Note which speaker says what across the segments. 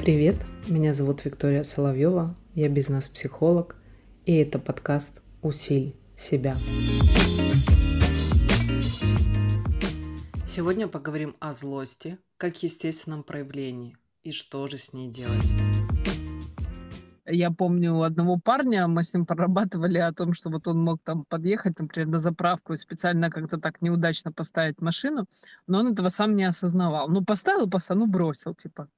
Speaker 1: Привет, меня зовут Виктория Соловьева, я бизнес-психолог, и это подкаст «Усиль себя». Сегодня поговорим о злости, как естественном проявлении, и что же с ней делать.
Speaker 2: Я помню у одного парня, мы с ним прорабатывали о том, что вот он мог там подъехать, например, на заправку и специально как-то так неудачно поставить машину, но он этого сам не осознавал. Ну, поставил, поставил, ну, бросил, типа,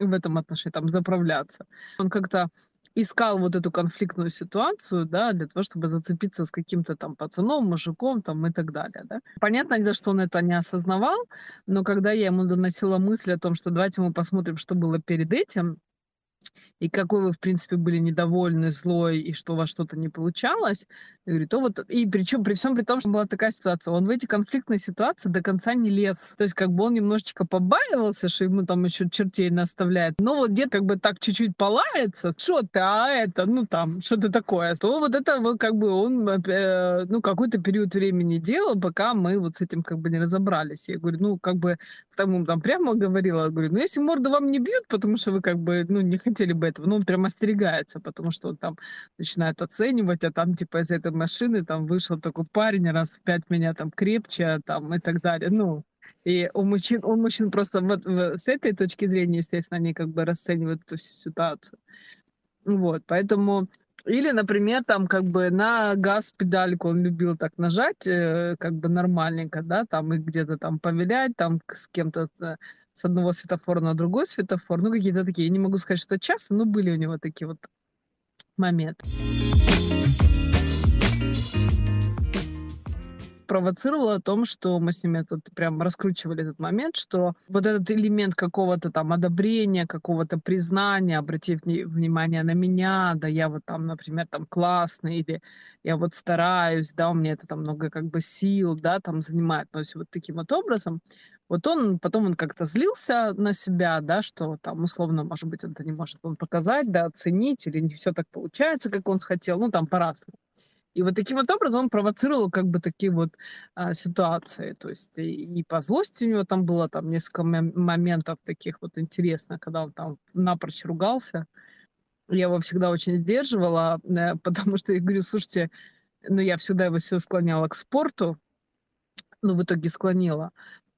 Speaker 2: в этом отношении, там, заправляться. Он как-то искал вот эту конфликтную ситуацию, да, для того, чтобы зацепиться с каким-то там пацаном, мужиком там и так далее, да. Понятно, за что он это не осознавал, но когда я ему доносила мысль о том, что давайте мы посмотрим, что было перед этим, и какой вы, в принципе, были недовольны, злой, и что у вас что-то не получалось, и говорит, то вот, и причем при всем при том, что была такая ситуация, он в эти конфликтные ситуации до конца не лез. То есть как бы он немножечко побаивался, что ему там еще чертей наставляет. Но вот где как бы так чуть-чуть полается, что ты, а это, ну там, что-то такое. То вот это вот как бы он, э, ну, какой-то период времени делал, пока мы вот с этим как бы не разобрались. Я говорю, ну, как бы тому там прямо говорила, говорю, ну, если морду вам не бьют, потому что вы как бы, ну, не хотели бы этого, ну, он прям остерегается, потому что он там начинает оценивать, а там, типа, из этой машины там вышел такой парень, раз в пять меня там крепче, там, и так далее, ну, и у мужчин, у мужчин просто вот с этой точки зрения, естественно, они как бы расценивают эту ситуацию. Вот, поэтому... Или, например, там как бы на газ-педальку он любил так нажать, э, как бы нормальненько, да, там и где-то там повилять, там с кем-то с одного светофора на другой светофор. Ну, какие-то такие. Я не могу сказать, что часто, но были у него такие вот моменты. Провоцировало о том, что мы с ними тут прям раскручивали этот момент, что вот этот элемент какого-то там одобрения, какого-то признания, обратив внимание на меня, да, я вот там, например, там классный, или я вот стараюсь, да, у меня это там много как бы сил, да, там занимает, то есть вот таким вот образом, вот он, потом он как-то злился на себя, да, что там условно, может быть, это не может он показать, да, оценить, или не все так получается, как он хотел, ну, там по-разному. И вот таким вот образом он провоцировал как бы такие вот а, ситуации. То есть и, и по злости у него там было там несколько моментов таких вот интересных, когда он там напрочь ругался. Я его всегда очень сдерживала, э, потому что я говорю, слушайте, ну я всегда его все склоняла к спорту, ну в итоге склонила.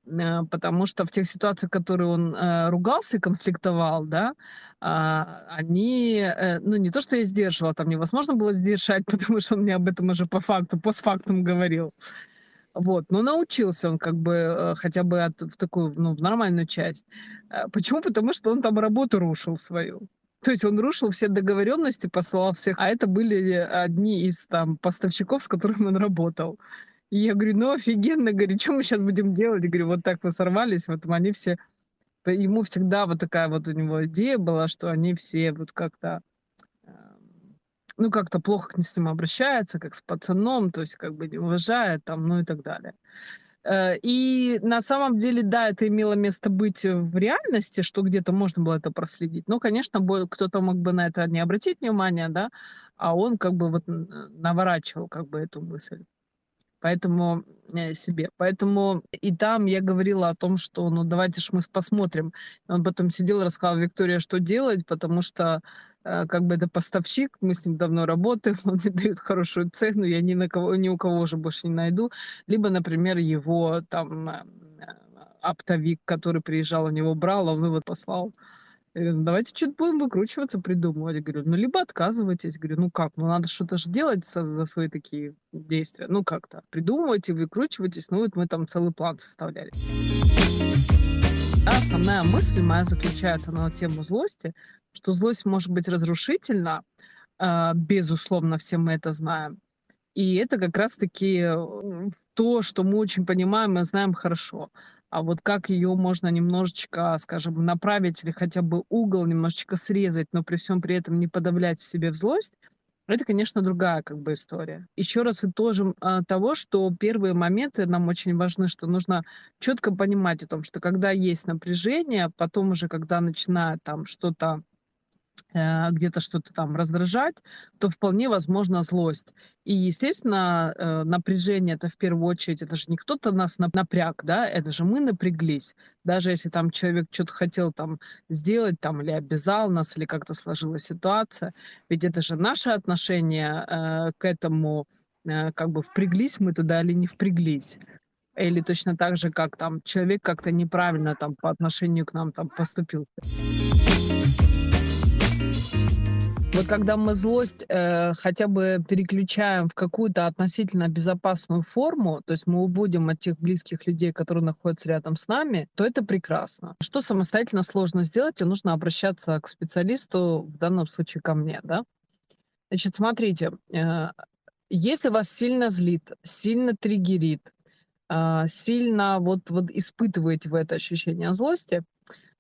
Speaker 2: Э, потому что в тех ситуациях, которые он э, ругался и конфликтовал, да, э, они, э, ну, не то, что я сдерживала, там невозможно было сдержать, потому что он мне об этом уже по факту, постфактум говорил. Вот, но научился он как бы э, хотя бы от, в такую, ну, в нормальную часть. Э, почему? Потому что он там работу рушил свою. То есть он рушил все договоренности, посылал всех, а это были одни из там поставщиков, с которыми он работал. И я говорю, ну офигенно, говорю, что мы сейчас будем делать? Я говорю, вот так вы сорвались, вот они все... Ему всегда вот такая вот у него идея была, что они все вот как-то эм, ну, как-то плохо с ним обращаются, как с пацаном, то есть как бы не уважает там, ну и так далее. Э, и на самом деле, да, это имело место быть в реальности, что где-то можно было это проследить. Но, конечно, кто-то мог бы на это не обратить внимание, да, а он как бы вот наворачивал как бы эту мысль. Поэтому э, себе. Поэтому и там я говорила о том, что ну давайте ж мы посмотрим. Он потом сидел и рассказал Виктория, что делать, потому что э, как бы это поставщик, мы с ним давно работаем, он мне дает хорошую цену, я ни на кого, ни у кого уже больше не найду. Либо, например, его там э, оптовик, который приезжал, у него брал, он вывод послал. Я говорю, ну давайте что-то будем выкручиваться, придумывать. Я говорю, ну либо отказывайтесь. Говорю, ну как, ну надо что-то же делать за, за свои такие действия. Ну как-то придумывайте, выкручивайтесь. Ну вот мы там целый план составляли. Основная мысль моя заключается на тему злости, что злость может быть разрушительна, э, безусловно, все мы это знаем. И это как раз-таки то, что мы очень понимаем и знаем хорошо а вот как ее можно немножечко, скажем, направить или хотя бы угол немножечко срезать, но при всем при этом не подавлять в себе в злость, это, конечно, другая как бы история. Еще раз и тоже а, того, что первые моменты нам очень важны, что нужно четко понимать о том, что когда есть напряжение, потом уже, когда начинает там что-то где-то что-то там раздражать, то вполне возможна злость. И, естественно, э, напряжение это в первую очередь, это же не кто-то нас напряг, да, это же мы напряглись. Даже если там человек что-то хотел там сделать, там, или обязал нас, или как-то сложилась ситуация, ведь это же наше отношение э, к этому, э, как бы впряглись мы туда или не впряглись. Или точно так же, как там человек как-то неправильно там по отношению к нам там поступил. Вот когда мы злость э, хотя бы переключаем в какую-то относительно безопасную форму, то есть мы уводим от тех близких людей, которые находятся рядом с нами, то это прекрасно. Что самостоятельно сложно сделать, и нужно обращаться к специалисту, в данном случае ко мне, да? Значит, смотрите, э, если вас сильно злит, сильно триггерит, а, сильно вот, вот испытываете вы это ощущение злости,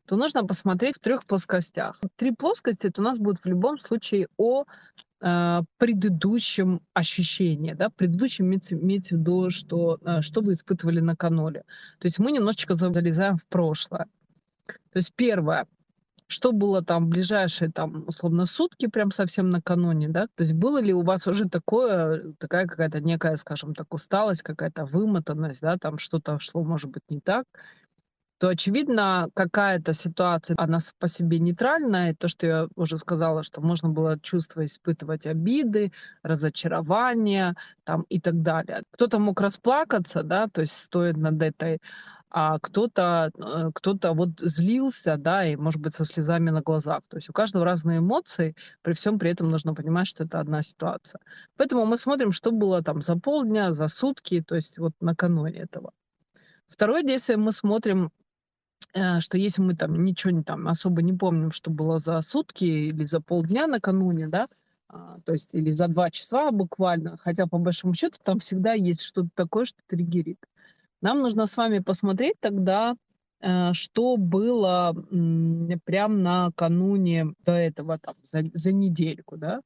Speaker 2: то нужно посмотреть в трех плоскостях. Три плоскости это у нас будут в любом случае о э, предыдущем ощущении, да, предыдущем имеется, имеется в виду, что, э, что вы испытывали накануне. То есть мы немножечко залезаем в прошлое. То есть первое, что было там ближайшие, там, условно, сутки, прям совсем накануне, да? То есть было ли у вас уже такое, такая какая-то некая, скажем так, усталость, какая-то вымотанность, да, там что-то шло, может быть, не так, то, очевидно, какая-то ситуация, она по себе нейтральная. То, что я уже сказала, что можно было чувство испытывать обиды, разочарование там, и так далее. Кто-то мог расплакаться, да, то есть стоит над этой а кто-то э, кто-то вот злился, да, и, может быть, со слезами на глазах. То есть у каждого разные эмоции, при всем при этом нужно понимать, что это одна ситуация. Поэтому мы смотрим, что было там за полдня, за сутки, то есть вот накануне этого. Второе действие мы смотрим, э, что если мы там ничего не там особо не помним, что было за сутки или за полдня накануне, да, а, то есть или за два часа буквально, хотя по большому счету там всегда есть что-то такое, что триггерит. Нам нужно с вами посмотреть тогда, э, что было прям накануне до этого, там, за, за недельку, да,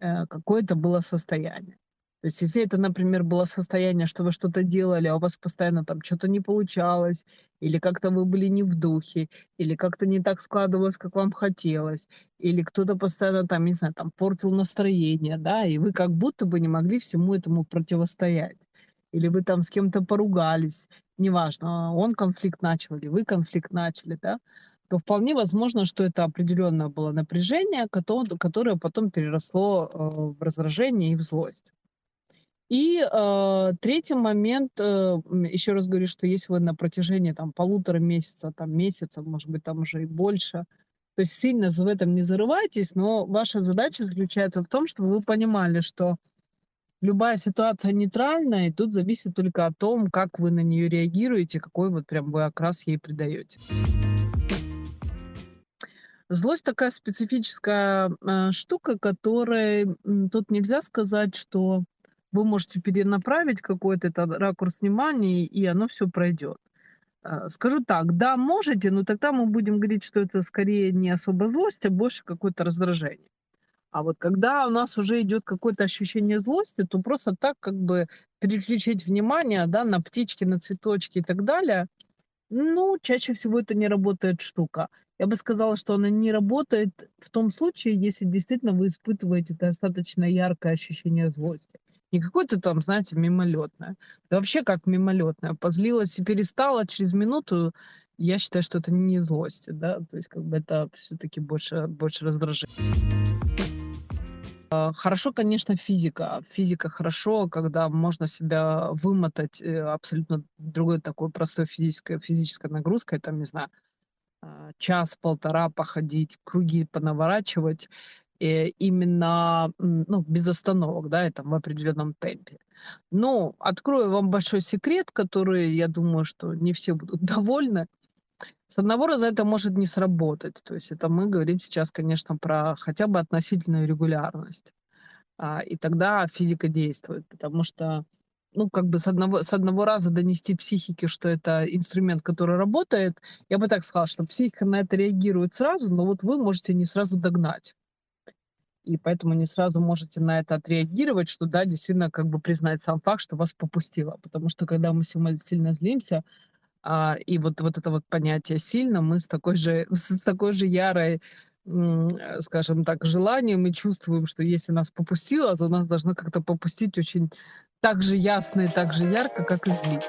Speaker 2: э, какое это было состояние. То есть, если это, например, было состояние, что вы что-то делали, а у вас постоянно там что-то не получалось, или как-то вы были не в духе, или как-то не так складывалось, как вам хотелось, или кто-то постоянно там, не знаю, там портил настроение, да, и вы как будто бы не могли всему этому противостоять или вы там с кем-то поругались, неважно, он конфликт начал или вы конфликт начали, да, то вполне возможно, что это определенное было напряжение, которое потом переросло э, в раздражение и в злость. И э, третий момент, э, еще раз говорю, что если вы на протяжении там полутора месяца, там месяца, может быть, там уже и больше, то есть сильно в этом не зарывайтесь, но ваша задача заключается в том, чтобы вы понимали, что любая ситуация нейтральная, и тут зависит только о том, как вы на нее реагируете, какой вот прям вы окрас ей придаете. Злость такая специфическая э, штука, которой тут нельзя сказать, что вы можете перенаправить какой-то этот ракурс внимания, и оно все пройдет. Э, скажу так, да, можете, но тогда мы будем говорить, что это скорее не особо злость, а больше какое-то раздражение. А вот когда у нас уже идет какое-то ощущение злости, то просто так как бы переключить внимание да, на птички, на цветочки и так далее, ну, чаще всего это не работает штука. Я бы сказала, что она не работает в том случае, если действительно вы испытываете достаточно яркое ощущение злости. Не какое-то там, знаете, мимолетное. Да вообще как мимолетное. Позлилась и перестала через минуту. Я считаю, что это не злость, да, то есть как бы это все-таки больше, больше раздражение. А, хорошо, конечно, физика. Физика хорошо, когда можно себя вымотать э, абсолютно другой такой простой физической, физической нагрузкой, там, не знаю, а, час-полтора походить, круги понаворачивать, именно ну, без остановок, да, это в определенном темпе. Но открою вам большой секрет, который, я думаю, что не все будут довольны. С одного раза это может не сработать. То есть это мы говорим сейчас, конечно, про хотя бы относительную регулярность. А, и тогда физика действует, потому что, ну, как бы с одного, с одного раза донести психике, что это инструмент, который работает, я бы так сказала, что психика на это реагирует сразу, но вот вы можете не сразу догнать. И поэтому не сразу можете на это отреагировать, что да, действительно как бы признать сам факт, что вас попустило. Потому что когда мы сильно злимся, а, и вот, вот это вот понятие сильно, мы с такой же, с такой же ярой э, скажем так, желание, мы чувствуем, что если нас попустило, то нас должно как-то попустить очень так же ясно и так же ярко, как и злить.